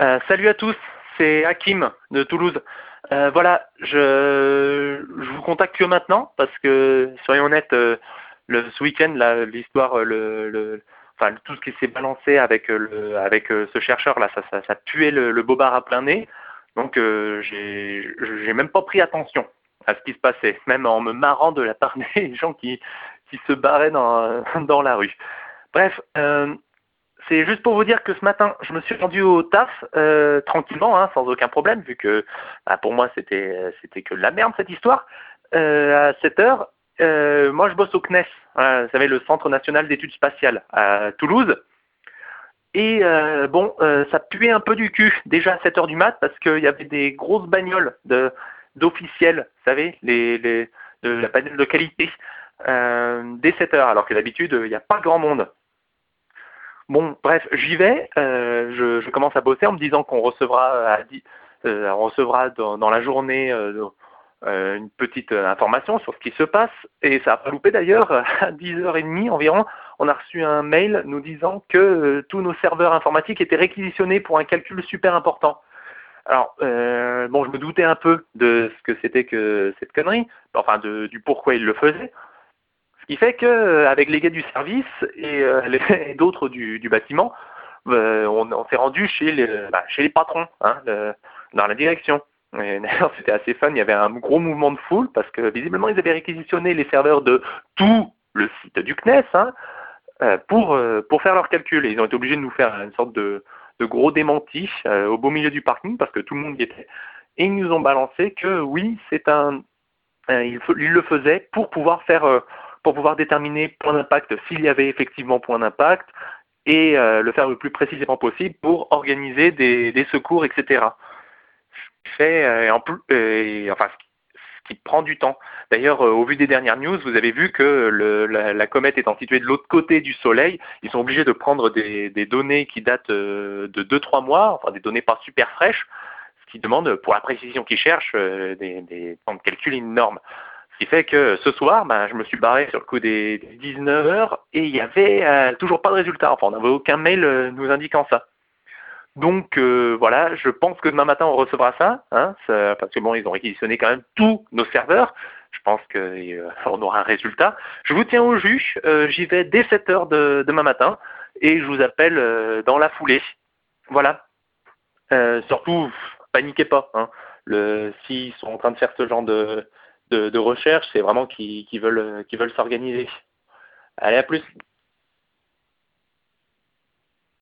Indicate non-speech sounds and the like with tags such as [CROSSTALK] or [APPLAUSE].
Euh, salut à tous, c'est Hakim de Toulouse. Euh, voilà, je, vous contacte que maintenant parce que, soyons honnêtes, euh, le, ce week-end, l'histoire, tout ce qui s'est balancé avec, ce chercheur-là, ça, ça, ça, le, bobard à plein nez. Donc, j'ai même pas pris attention à ce qui se passait, même en me marrant de la part [LAUGHS] des gens qui, se barraient dans, la rue. Bref, c'est juste pour vous dire que ce matin, je me suis rendu au taf euh, tranquillement, hein, sans aucun problème, vu que bah, pour moi c'était c'était que de la merde cette histoire. Euh, à 7 heures, euh, moi je bosse au CNES, hein, vous savez le Centre national d'études spatiales à Toulouse. Et euh, bon, euh, ça puait un peu du cul déjà à 7 heures du mat parce qu'il y avait des grosses bagnoles d'officiels, vous savez, les, les de la bagnole de qualité, euh, dès 7 heures, alors que d'habitude il n'y a pas grand monde. Bon, bref, j'y vais. Euh, je, commence à bosser en me disant qu'on recevra, euh, recevra dans, la journée euh, euh une petite information sur ce qui se passe. Et ça n'a pas loupé d'ailleurs. [LAUGHS] À 10h30 environ, on a reçu un mail nous disant que euh, tous nos serveurs informatiques étaient réquisitionnés pour un calcul super important. Alors, euh, bon, je me doutais un peu de ce que c'était que cette connerie, enfin du pourquoi ils le faisaient. Ce qui fait qu'avec les gars du service et, euh, [LAUGHS] d'autres du, bâtiment, euh, on, s'est rendu chez les, bah, patrons, hein, dans la direction. [LAUGHS] D'ailleurs, c'était assez fun, il y avait un gros mouvement de foule parce que visiblement, ils avaient réquisitionné les serveurs de tout le site du CNES hein, euh, pour, faire leurs calculs. Et ils ont été obligés de nous faire une sorte de, gros démenti euh, au beau milieu du parking parce que tout le monde y était. Et ils nous ont balancé que oui, c'est un, euh, il, il, le faisait pour pouvoir faire euh, pour pouvoir déterminer point d'impact s'il y avait effectivement point d'impact et euh, le faire le plus précisément possible pour organiser des, secours, etc. Fait, euh, en plus, euh, enfin, ce qui prend du temps. D'ailleurs, au vu des dernières news, vous avez vu que la, comète étant située de l'autre côté du Soleil, ils sont obligés de prendre des, des données qui datent de 2-3 mois, enfin des données pas super fraîches, ce qui demande, pour la précision qu'ils cherchent, des, des temps de calcul énormes. Qui fait que ce soir, ben, je me suis barré sur le coup des 19 heures et il n'y avait euh, toujours pas de résultat. Enfin, on n'avait aucun mail euh, nous indiquant ça. Donc euh, voilà, je pense que demain matin on recevra ça, hein, ça, parce que bon, ils ont réquisitionné quand même tous nos serveurs. Je pense qu'on [LAUGHS] aura un résultat. Je vous tiens au jus, j'y vais dès 7 heures de, demain matin et je vous appelle dans la foulée. Voilà. surtout, paniquez pas. Hein. S'ils sont en train de faire ce genre de, de, recherche, c'est vraiment qu'ils qu veulent, qu veulent s'organiser. Allez, à plus